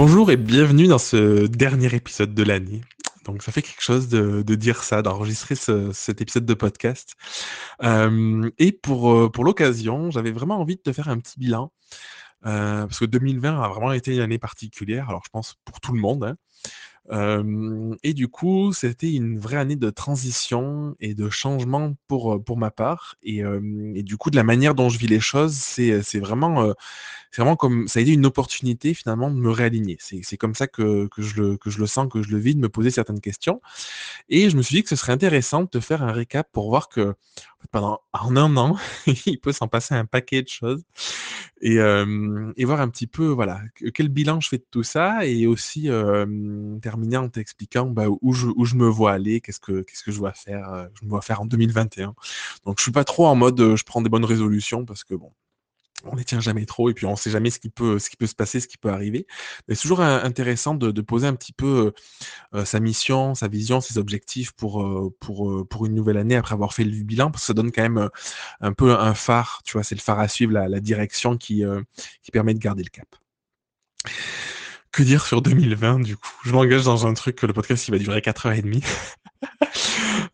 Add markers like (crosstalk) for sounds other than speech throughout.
Bonjour et bienvenue dans ce dernier épisode de l'année. Donc ça fait quelque chose de, dire ça, d'enregistrer cet épisode de podcast. Euh, et pour, euh, pour l'occasion, j'avais vraiment envie de te faire un petit bilan. Euh, parce que 2020 a vraiment été une année particulière, alors je pense pour tout le monde. Hein et du coup, c'était une vraie année de transition et de changement pour, pour ma part. Et, du coup, de la manière dont je vis les choses, c'est c'est vraiment, vraiment comme ça a été une opportunité finalement de me réaligner. C'est c'est comme ça que que je le que je le sens, que je le vis, de me poser certaines questions. Et je me suis dit que ce serait intéressant de faire un récap pour voir que pendant en un an, (laughs) il peut s'en passer un paquet de choses et et voir un petit peu, voilà, quel bilan je fais de tout ça et aussi, terminer en t'expliquant, bah, où je où je me vois aller, qu'est-ce que qu'est-ce que je dois faire, je me vois faire en 2021. Donc je suis pas trop en mode, je prends des bonnes résolutions parce que bon, on les tient jamais trop et puis on sait jamais ce qui peut se passer, ce qui peut arriver. C'est toujours intéressant de, poser un petit peu sa mission, sa vision, ses objectifs pour une nouvelle année après avoir fait le bilan parce que ça donne quand même un peu un phare, tu vois, c'est le phare à suivre, la, direction qui permet de garder le cap. Que dire sur 2020 du coup? Je m'engage dans un truc que le podcast il va durer 4h30. (laughs) (laughs)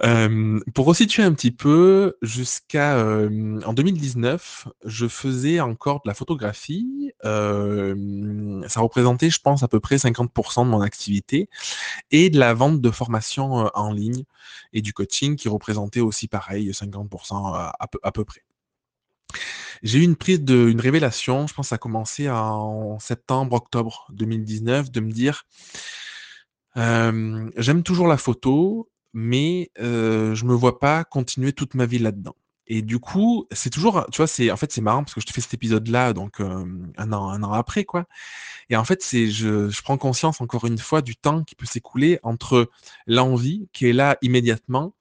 Euh, pour resituer un petit peu, jusqu'à euh, en 2019, je faisais encore de la photographie. Euh, ça représentait, je pense, à peu près 50% de mon activité et de la vente de formation en ligne et du coaching qui représentait aussi pareil 50% à peu, à peu près. J'ai eu une prise de, une révélation, je pense que ça a commencé en septembre, octobre 2019, de me dire, j'aime toujours la photo, mais euh, je me vois pas continuer toute ma vie là-dedans. Et du coup, c'est toujours, tu vois, c'est en fait c'est marrant parce que je te fais cet épisode-là donc un an un an après quoi. Et en fait, c'est je, je prends conscience encore une fois du temps qui peut s'écouler entre l'envie qui est là immédiatement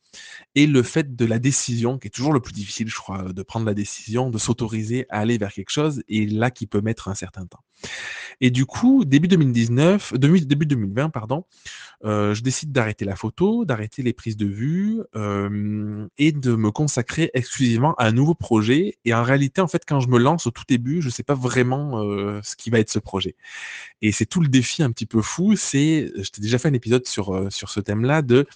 et le fait de la décision, qui est toujours le plus difficile, je crois, de prendre la décision, de s'autoriser à aller vers quelque chose, et là qui peut mettre un certain temps. Et du coup, début 2019, début 2020, pardon, euh, je décide d'arrêter la photo, d'arrêter les prises de vue euh, et de me consacrer exclusivement à un nouveau projet. Et en réalité, en fait, quand je me lance au tout début, je ne sais pas vraiment euh, ce qui va être ce projet. Et c'est tout le défi un petit peu fou. C'est, je t'ai déjà fait un épisode sur sur ce thème-là de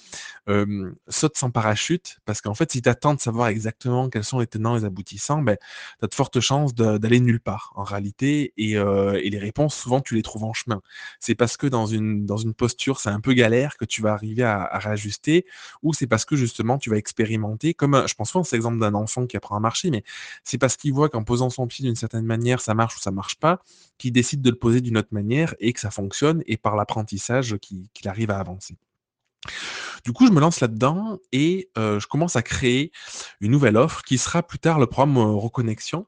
saute sans parachute, parce qu'en fait, si tu attends de savoir exactement quels sont les tenants et les aboutissants, ben, tu as de fortes chances d'aller nulle part en réalité. Et les réponses, souvent, tu les trouves en chemin. C'est parce que dans une, dans une posture, c'est un peu galère que tu vas arriver à, réajuster, ou c'est parce que justement, tu vas expérimenter, comme je pense souvent c'est l'exemple d'un enfant qui apprend à marcher, mais c'est parce qu'il voit qu'en posant son pied d'une certaine manière, ça marche ou ça marche pas, qu'il décide de le poser d'une autre manière et que ça fonctionne, et par l'apprentissage qu'il arrive à avancer. Du coup, je me lance là-dedans et je commence à créer une nouvelle offre qui sera plus tard le programme Reconnexion.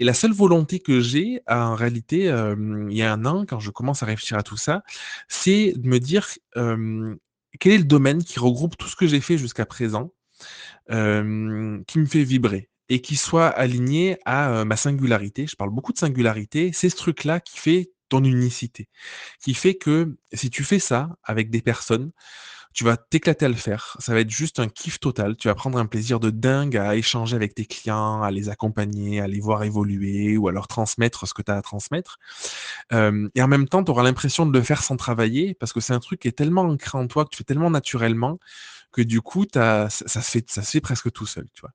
Et la seule volonté que j'ai, en réalité, il y a un an, quand je commence à réfléchir à tout ça, c'est de me dire quel est le domaine qui regroupe tout ce que j'ai fait jusqu'à présent, qui me fait vibrer et qui soit aligné à ma singularité. Je parle beaucoup de singularité. C'est ce truc-là qui fait ton unicité, qui fait que si tu fais ça avec des personnes, tu vas t'éclater à le faire. Ça va être juste un kiff total. Tu vas prendre un plaisir de dingue à échanger avec tes clients, à les accompagner, à les voir évoluer ou à leur transmettre ce que tu as à transmettre. et en même temps, tu auras l'impression de le faire sans travailler parce que c'est un truc qui est tellement ancré en toi, que tu fais tellement naturellement que du coup, ça, se fait, ça se fait presque tout seul. Tu vois.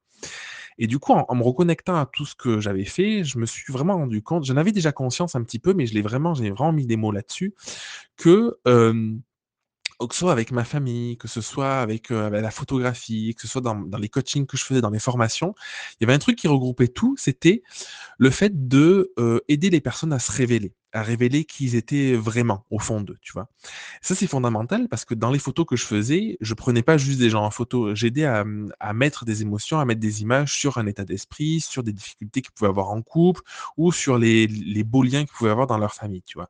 Et du coup, en, me reconnectant à tout ce que j'avais fait, je me suis vraiment rendu compte, j'en avais déjà conscience un petit peu, mais je l'ai vraiment, j'ai vraiment mis des mots là-dessus, que que ce soit avec ma famille, que ce soit avec, la photographie, que ce soit dans, les coachings que je faisais, dans mes formations, il y avait un truc qui regroupait tout, c'était le fait de aider les personnes à se révéler à révéler qui ils étaient vraiment au fond d'eux, tu vois? Ça, c'est fondamental parce que dans les photos que je faisais, je prenais pas juste des gens en photo, j'aidais à, à, mettre des émotions, à mettre des images sur un état d'esprit, sur des difficultés qu'ils pouvaient avoir en couple ou sur les, beaux liens qu'ils pouvaient avoir dans leur famille, tu vois?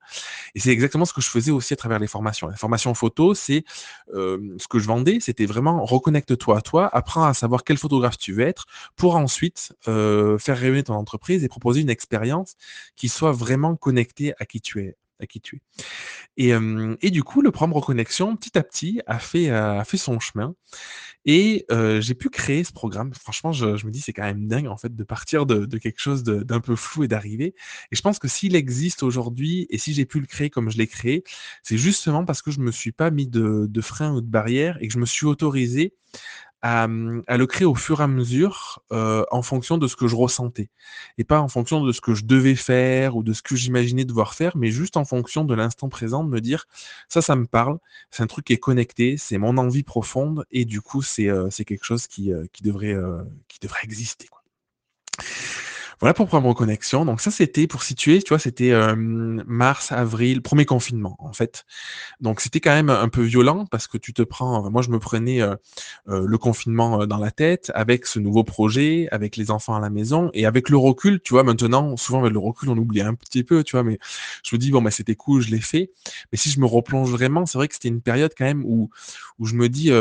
Et c'est exactement ce que je faisais aussi à travers les formations. Les formations photo, c'est ce que je vendais, c'était vraiment reconnecte-toi à toi, apprends à savoir quel photographe tu veux être pour ensuite faire rayonner ton entreprise et proposer une expérience qui soit vraiment connectée à qui tu es, à qui tu es. Et, du coup, le programme Reconnexion, petit à petit, a fait, son chemin et j'ai pu créer ce programme. Franchement, je me dis: «C'est quand même dingue, en fait, de partir de quelque chose d'un peu flou et d'arriver» et je pense que s'il existe aujourd'hui et si j'ai pu le créer comme je l'ai créé, c'est justement parce que je me suis pas mis de de frein ou de barrière et que je me suis autorisé à, à le créer au fur et à mesure, heu, en fonction de ce que je ressentais et pas en fonction de ce que je devais faire ou de ce que j'imaginais devoir faire, mais juste en fonction de l'instant présent, de me dire: «Ça, ça me parle, c'est un truc qui est connecté, c'est mon envie profonde et du coup, c'est, c'est quelque chose qui, heu, qui devrait, qui devrait exister, quoi». Voilà pour Programme Reconnexion. Donc ça, c'était pour situer, tu vois, c'était, hem, mars, avril, premier confinement, en fait. Donc c'était quand même un peu violent parce que tu te prends moi, je me prenais, heu heu, le confinement, dans la tête avec ce nouveau projet, avec les enfants à la maison et avec le recul, tu vois, maintenant, souvent avec le recul, on oublie un petit peu, tu vois? Mais je me dis: «Bon, bah, c'était cool, je l'ai fait». Mais si je me replonge vraiment, c'est vrai que c'était une période quand même où où je me dis,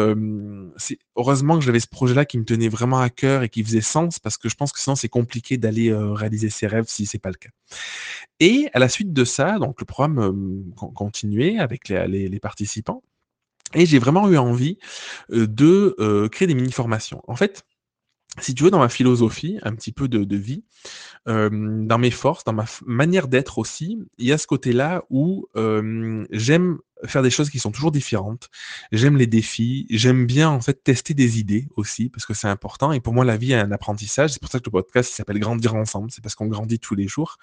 heureusement que j'avais ce projet-là qui me tenait vraiment à cœur et qui faisait sens parce que je pense que sinon c'est compliqué d'aller, heu, réaliser ses rêves si c'est pas le cas. Et à la suite de ça, donc le programme, con continuait avec les participants et j'ai vraiment eu envie, heu, de, créer des mini formations. En fait, si tu veux, dans ma philosophie un petit peu de vie, dans mes forces, dans ma manière d'être aussi, il y a ce côté-là où, j'aime faire des choses qui sont toujours différentes. J'aime les défis, j'aime bien en fait tester des idées aussi parce que c'est important et pour moi la vie est un apprentissage. C'est pour ça que le podcast s'appelle Grandir ensemble, c'est parce qu'on grandit tous les jours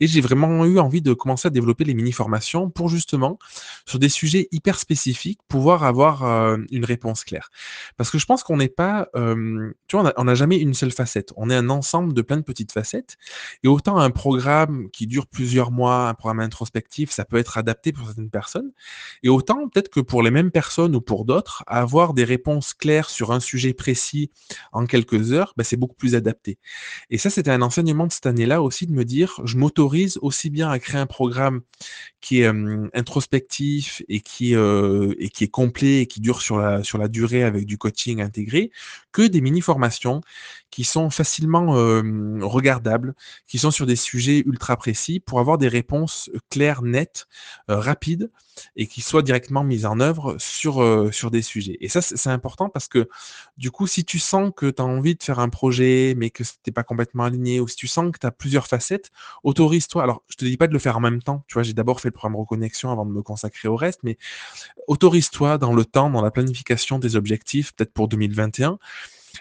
et j'ai vraiment eu envie de commencer à développer les mini formations pour justement sur des sujets hyper spécifiques pouvoir avoir, heu, une réponse claire. Parce que je pense qu'on n'est pas, hem, tu vois, on n'a jamais une seule facette. On est un ensemble de plein de petites facettes et autant un programme qui dure plusieurs mois, un programme introspectif, ça peut être adapté pour certaines personnes et autant peut-être que pour les mêmes personnes ou pour d'autres, avoir des réponses claires sur un sujet précis en quelques heures, bah, c'est beaucoup plus adapté. Et ça, c'était un enseignement de cette année-là aussi de me dire, je m'autorise aussi bien à créer un programme qui est introspectif et qui, est complet et qui dure sur la durée avec du coaching intégré, que des mini formations qui sont facilement, regardables, qui sont sur des sujets ultra précis pour avoir des réponses, claires, nettes, rapides et qui soient directement mises en œuvre sur, sur des sujets. Et ça, c'est important parce que, du coup, si tu sens que tu as envie de faire un projet, mais que tu pas complètement aligné ou si tu sens que tu as plusieurs facettes, autorise-toi. Alors, je te dis pas de le faire en même temps, tu vois? J'ai d'abord fait le programme Reconnexion avant de me consacrer au reste, mais autorise-toi dans le temps, dans la planification des objectifs, peut-être pour 2021,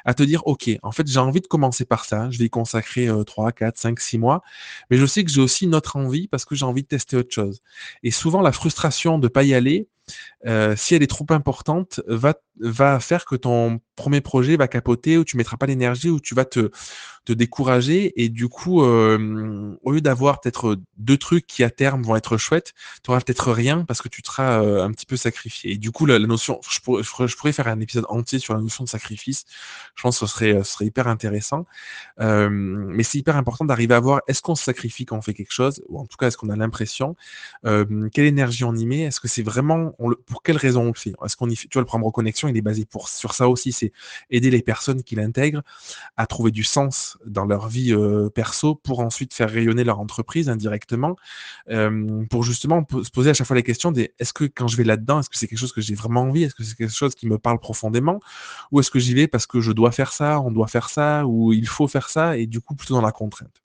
à te dire: «OK, en fait, j'ai envie de commencer par ça, je vais y consacrer, heu, 3-4-5-6 mois, mais je sais que j'ai aussi une autre envie parce que j'ai envie de tester autre chose» et souvent la frustration de pas y aller, heu, si elle est trop importante, va va faire que ton premier projet va capoter ou tu mettras pas l'énergie ou tu vas te te décourager et du coup, hem, au lieu d'avoir peut-être, 2 trucs qui à terme vont être chouettes, tu auras peut-être rien parce que tu seras, heu, un petit peu sacrifié et du coup la notion je pourrais faire un épisode entier sur la notion de sacrifice. Je pense que ce serait, ce serait hyper intéressant, mais c'est hyper important d'arriver à voir est-ce qu'on se sacrifie quand on fait quelque chose? Ou en tout cas, est-ce qu'on a l'impression? Quelle énergie on y met? Est-ce que c'est vraiment pour quelle raison on le fait? Est-ce qu'on y fait tu vois le programme Reconnexion, il est basé sur ça aussi, c'est aider les personnes qui l'intègrent à trouver du sens dans leur vie, heu, perso pour ensuite faire rayonner leur entreprise indirectement, hem, pour justement se poser à chaque fois les questions des: «Est-ce que quand je vais là-dedans, est-ce que c'est quelque chose que j'ai vraiment envie? Est-ce que c'est quelque chose qui me parle profondément? Ou est-ce que j'y vais parce que je dois faire ça, on doit faire ça ou il faut faire ça?» et du coup plutôt dans la contrainte?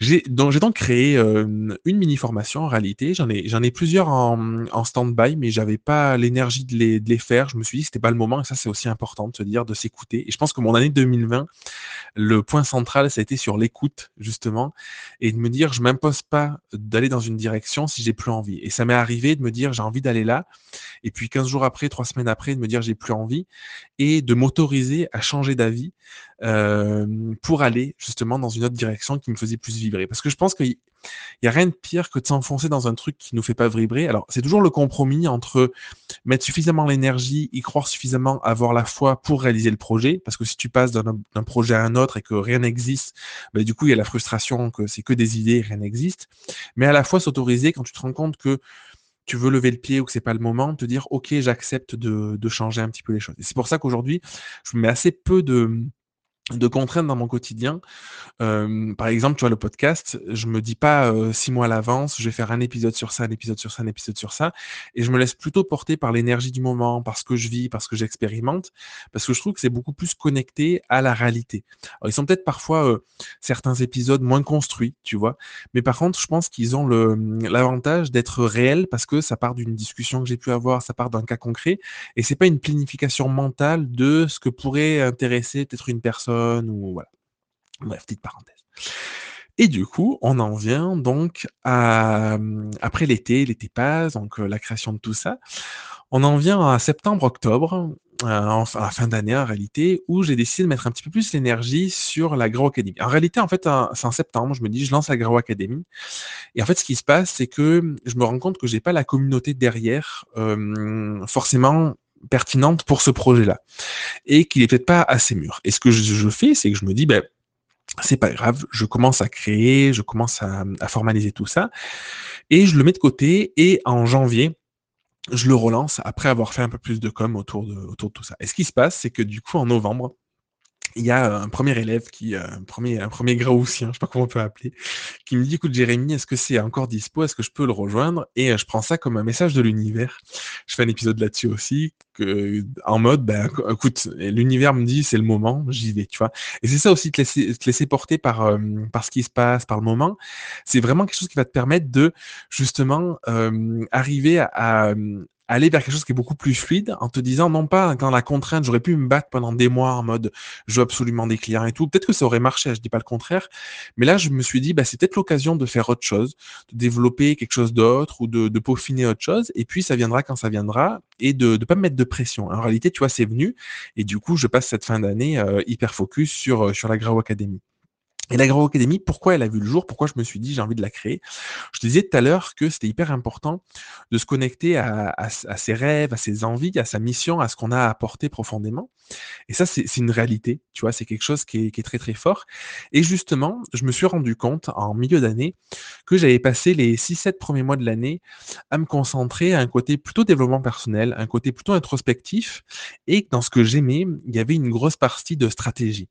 J'ai donc créé, hem, une mini formation en réalité. J'en ai j'en ai plusieurs en, stand-by, mais j'avais pas l'énergie de les de les faire. Je me suis dit c'était pas le moment et ça, c'est aussi important de se dire, de s'écouter et je pense que mon année 2020, le point central, ça a été sur l'écoute justement et de me dire: «Je m'impose pas d'aller dans une direction si j'ai plus envie» et ça m'est arrivé de me dire: «J'ai envie d'aller là» et puis 15 jours après, 3 semaines après, de me dire: «J'ai plus envie» et de m'autoriser à changer d'avis, hem, pour aller justement dans une autre direction qui me faisait plus vibrer. Parce que je pense qu'il y a rien de pire que de s'enfoncer dans un truc qui nous fait pas vibrer. Alors, c'est toujours le compromis entre mettre suffisamment l'énergie, y croire suffisamment, avoir la foi pour réaliser le projet. Parce que si tu passes d'un projet à un autre et que rien n'existe, bah, du coup, il y a la frustration que c'est que des idées rien n'existe. Mais à la fois s'autoriser quand tu te rends compte que tu veux lever le pied ou que c'est pas le moment, te dire: «OK, j'accepte de de changer un petit peu les choses» et c'est pour ça qu'aujourd'hui, je mets assez peu de de contraintes dans mon quotidien. Par exemple, tu vois, le podcast, je me dis pas, 6 mois à l'avance, je vais faire un épisode sur ça, un épisode sur ça, un épisode sur ça et je me laisse plutôt porter par l'énergie du moment, par ce que je vis, par ce que j'expérimente, parce que je trouve que c'est beaucoup plus connecté à la réalité. Alors ils sont peut-être parfois, certains épisodes moins construits, tu vois? Mais par contre, je pense qu'ils ont mmh, l'avantage d'être réels parce que ça part d'une discussion que j'ai pu avoir, ça part d'un cas concret et c'est pas une planification mentale de ce que pourrait intéresser peut-être une personne ou voilà. Bref, petite parenthèse. Et du coup, on en vient donc à, mmh, après l'été, l'été passe, donc heu, la création de tout ça. On en vient à septembre-octobre, heu, en fin à fin d'année en réalité, où j'ai décidé de mettre un petit peu plus l'énergie sur la Grow Academy. En réalité, en fait, c'est en septembre, je me dis: «Je lance la Grow Academy» et en fait, ce qui se passe, c'est que, je me rends compte que j'ai pas la communauté derrière, hem, forcément pertinente pour ce projet-là et qu'il est peut-être pas assez mûr. Et ce que je fais, c'est que je me dis: «Beh, c'est pas grave, je commence à créer, je commence à, à formaliser tout ça et je le mets de côté et en janvier, je le relance après avoir fait un peu plus de com autour de autour de tout ça. Et ce qui se passe, c'est que du coup, en novembre, il y a un premier élève qui, heu, un premier un 1er Graoutien, je sais pas comment on peut appeler, qui me dit: «Écoute Jérémy, est-ce que c'est encore dispo? Est-ce que je peux le rejoindre?» et heu, je prends ça comme un message de l'univers. Je fais un épisode là-dessus aussi, que en mode, ben, écoute, l'univers me dit: «C'est le moment, j'y vais», tu vois? Et c'est ça aussi, te laisser te laisser porter par, par ce qui se passe, par le moment. C'est vraiment quelque chose qui va te permettre de justement, arriver à aller vers quelque chose qui est beaucoup plus fluide en te disant non pas dans la contrainte, j'aurais pu me battre pendant des mois en mode je veux absolument des clients et tout. Peut-être que ça aurait marché, je dis pas le contraire. Mais là, je me suis dit, bah, c'est peut-être l'occasion de faire autre chose, de développer quelque chose d'autre ou de, peaufiner autre chose. Et puis, ça viendra quand ça viendra et de ne pas me mettre de pression. En réalité, tu vois, c'est venu. Et du coup, je passe cette fin d'année euh, hyper focus sur, euh, sur la Grau Academy. Et l'Agro-Académie, pourquoi elle a vu le jour? Pourquoi je me suis dit j'ai envie de la créer? Je disais tout à l'heure que c'était hyper important de se connecter à, ses rêves, à ses envies, à sa mission, à ce qu'on a à apporter profondément. Et ça, c'est une réalité, tu vois, c'est quelque chose qui est, qui est, très très fort. Et justement, je me suis rendu compte en milieu d'année que j'avais passé les 6-7 premiers mois de l'année à me concentrer à un côté plutôt développement personnel, un côté plutôt introspectif, et dans ce que j'aimais, il y avait une grosse partie de stratégie.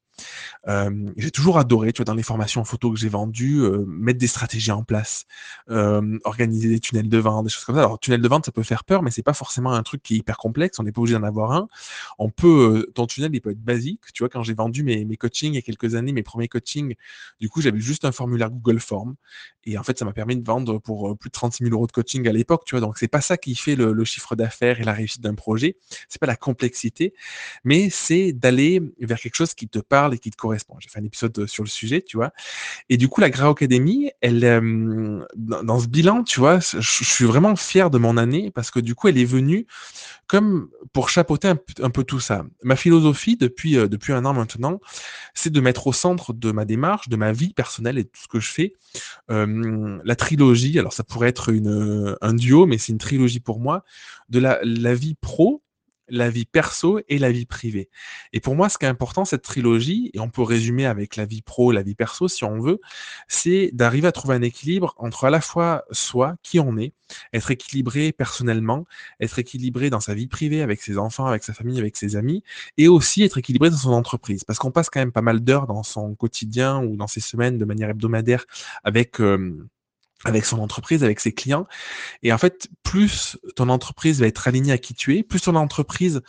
Euh, j'ai toujours adoré, tu vois, dans les formations photo que j'ai vendues, euh, mettre des stratégies en place, euh, organiser des tunnels de vente, des choses comme ça. Alors, tunnel de vente, ça peut faire peur, mais c'est pas forcément un truc qui est hyper complexe. On n'est pas obligé d'en avoir un. On peut, ton tunnel, il peut être basique. Tu vois, quand j'ai vendu mes, mes coachings il y a quelques années, mes premiers coachings, du coup, j'avais juste un formulaire Google Form. Et en fait, ça m'a permis de vendre pour plus de 36 000 euros de coaching à l'époque, tu vois. Donc, c'est pas ça qui fait le, le chiffre d'affaires et la réussite d'un projet. C'est pas la complexité, mais c'est d'aller vers quelque chose qui te parle et qui te correspond. J'ai fait un épisode sur le sujet, tu. Et du coup, la Grau Academy, elle, euh, dans, ce bilan, je, suis vraiment fier de mon année parce que du coup, elle est venue comme pour chapeauter un, peu tout ça. Ma philosophie depuis, euh, depuis un an maintenant, c'est de mettre au centre de ma démarche, de ma vie personnelle et de tout ce que je fais, euh, la trilogie. Alors, ça pourrait être un duo, mais c'est une trilogie pour moi, de la, la vie pro, la vie perso et la vie privée. Et pour moi, ce qui est important, cette trilogie, et on peut résumer avec la vie pro, la vie perso, si on veut, c'est d'arriver à trouver un équilibre entre à la fois soi, qui on est, être équilibré personnellement, être équilibré dans sa vie privée, avec ses enfants, avec sa famille, avec ses amis, et aussi être équilibré dans son entreprise. Parce qu'on passe quand même pas mal d'heures dans son quotidien ou dans ses semaines de manière hebdomadaire avec... Euh, avec son entreprise, avec ses clients. Et en fait, plus ton entreprise va être alignée à qui tu es, plus ton entreprise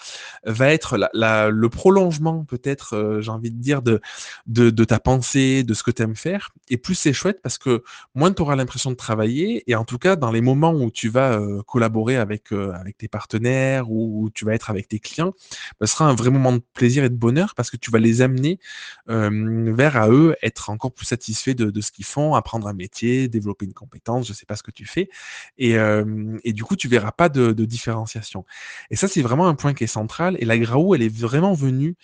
va être le prolongement, peut-être, euh, j'ai envie de dire, de, ta pensée, de ce que tu aimes faire. Et plus c'est chouette parce que moins tu auras l'impression de travailler. Et en tout cas, dans les moments où tu vas euh, collaborer avec, euh, avec tes partenaires ou où tu vas être avec tes clients, bah, ce sera un vrai moment de plaisir et de bonheur parce que tu vas les amener vers à eux être encore plus satisfaits de, de ce qu'ils font, apprendre un métier, développer une compétences, je sais pas ce que tu fais. Et, et du coup, tu verras pas de, différenciation. Et ça, c'est vraiment un point qui est central. Et la Graou, elle est vraiment venue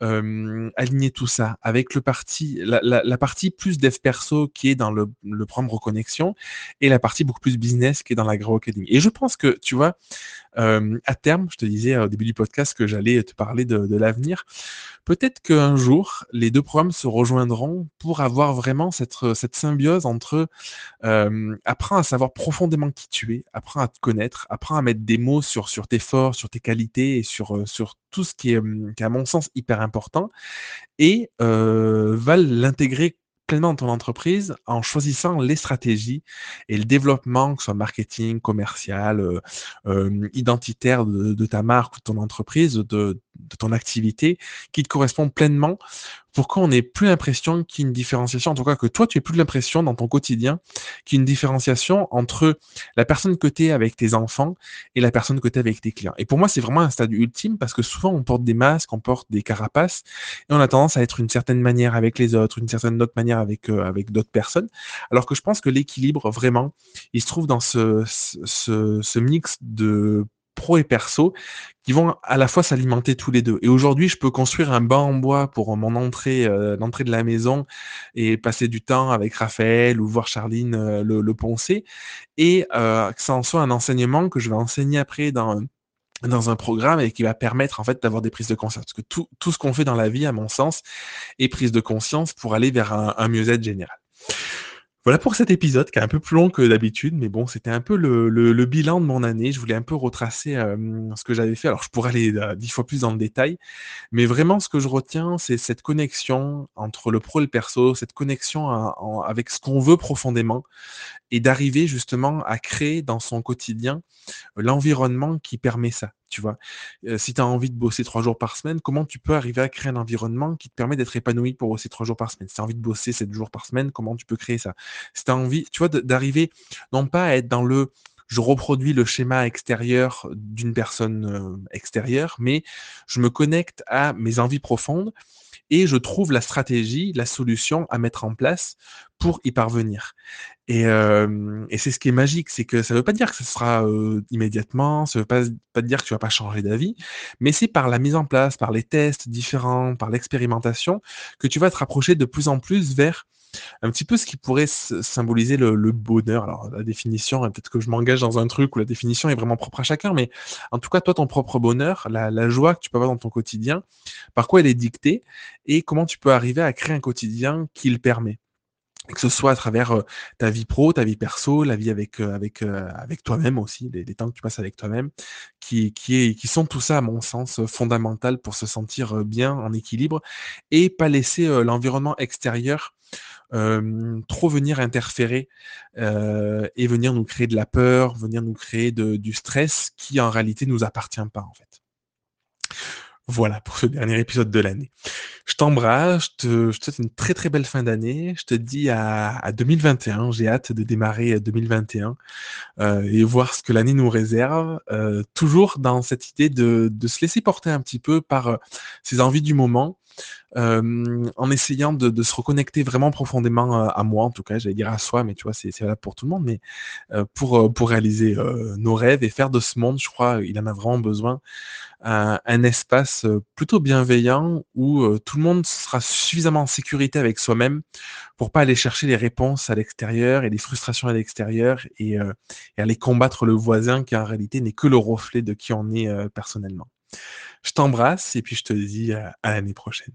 aligner tout ça avec le parti, la, partie plus dev perso qui est dans le, le programme reconnexion et la partie beaucoup plus business qui est dans la Graou Academy. Et je pense que, tu vois, à terme, je te disais au début du podcast que j'allais te parler de, l'avenir. Peut-être qu'un jour, les deux programmes se rejoindront pour avoir vraiment cette, cette symbiose entre Apprends à savoir profondément qui tu es, apprends à te connaître, apprends à mettre des mots sur, sur tes forces, sur tes qualités et sur, sur tout ce qui est, à mon sens, hyper important. Et va l'intégrer pleinement dans ton entreprise en choisissant les stratégies et le développement, que ce soit marketing, commercial, identitaire de, de, ta marque ou de ton entreprise, de, de ton activité, qui te correspond pleinement pour qu'on n'ait plus l'impression qu'il y ait une différenciation, en tout cas que toi, tu n'aies plus l'impression dans ton quotidien qu'il y ait une différenciation entre la personne que tu es avec tes enfants et la personne que tu es avec tes clients? Et pour moi, c'est vraiment un stade ultime parce que souvent, on porte des masques, on porte des carapaces et on a tendance à être une certaine manière avec les autres, une certaine autre manière avec, euh, avec d'autres personnes. Alors que je pense que l'équilibre, vraiment, il se trouve dans ce, ce mix de pro et perso qui vont à la fois s'alimenter tous les deux. Et aujourd'hui, je peux construire un banc en bois pour mon entrée, euh, l'entrée de la maison et passer du temps avec Raphaël ou voir Charline euh, le, poncer et euh, que ça en soit un enseignement que je vais enseigner après dans un programme et qui va permettre en fait d'avoir des prises de conscience. Parce que tout, ce qu'on fait dans la vie, à mon sens, est prise de conscience pour aller vers un mieux-être général. Voilà pour cet épisode qui est un peu plus long que d'habitude, mais bon, c'était un peu le, bilan de mon année. Je voulais un peu retracer euh, ce que j'avais fait. Alors, je pourrais aller euh, dix fois plus dans le détail, mais vraiment, ce que je retiens, c'est cette connexion entre le pro et le perso, cette connexion avec ce qu'on veut profondément, et d'arriver justement à créer dans son quotidien l'environnement qui permet ça. Tu vois, si tu as envie de bosser trois jours par semaine, comment tu peux arriver à créer un environnement qui te permet d'être épanoui pour bosser trois jours par semaine? Si tu as envie de bosser sept jours par semaine, comment tu peux créer ça? Si tu as envie, tu vois, d'arriver non pas à être dans le je reproduis le schéma extérieur d'une personne extérieure, mais je me connecte à mes envies profondes et je trouve la stratégie, la solution à mettre en place pour y parvenir. Et, euh, c'est ce qui est magique, c'est que ça ne veut pas dire que ce sera euh, immédiatement, ça ne veut pas, dire que tu vas pas changer d'avis, mais c'est par la mise en place, par les tests différents, par l'expérimentation, que tu vas te rapprocher de plus en plus vers un petit peu ce qui pourrait symboliser le, bonheur. Alors la définition, peut-être que je m'engage dans un truc où la définition est vraiment propre à chacun, mais en tout cas, toi, ton propre bonheur, la, la joie que tu peux avoir dans ton quotidien, par quoi elle est dictée et comment tu peux arriver à créer un quotidien qui le permet? Que ce soit à travers euh, ta vie pro, ta vie perso, la vie avec euh, avec euh, avec toi-même aussi, les, les, temps que tu passes avec toi-même, qui qui est qui sont tout ça à mon sens fondamental pour se sentir bien en équilibre et pas laisser l'environnement extérieur euh, trop venir interférer euh, et venir nous créer de la peur, venir nous créer de, du stress qui en réalité nous appartient pas en fait. Voilà pour ce dernier épisode de l'année. Je t'embrasse, je te, je te souhaite une très très belle fin d'année. Je te dis à, à 2021. J'ai hâte de démarrer 2021 euh, et voir ce que l'année nous réserve. Toujours dans cette idée de, de, se laisser porter un petit peu par euh, ses envies du moment. Euh, en essayant de, de, se reconnecter vraiment profondément euh, à moi, en tout cas, j'allais dire à soi, mais tu vois, c'est valable pour tout le monde, mais euh, pour, pour réaliser nos rêves et faire de ce monde, je crois, il en a vraiment besoin, un, un espace plutôt bienveillant où tout le monde sera suffisamment en sécurité avec soi-même pour pas aller chercher les réponses à l'extérieur et les frustrations à l'extérieur et, et, aller combattre le voisin qui en réalité n'est que le reflet de qui on est personnellement. Je t'embrasse et puis je te dis à l'année prochaine.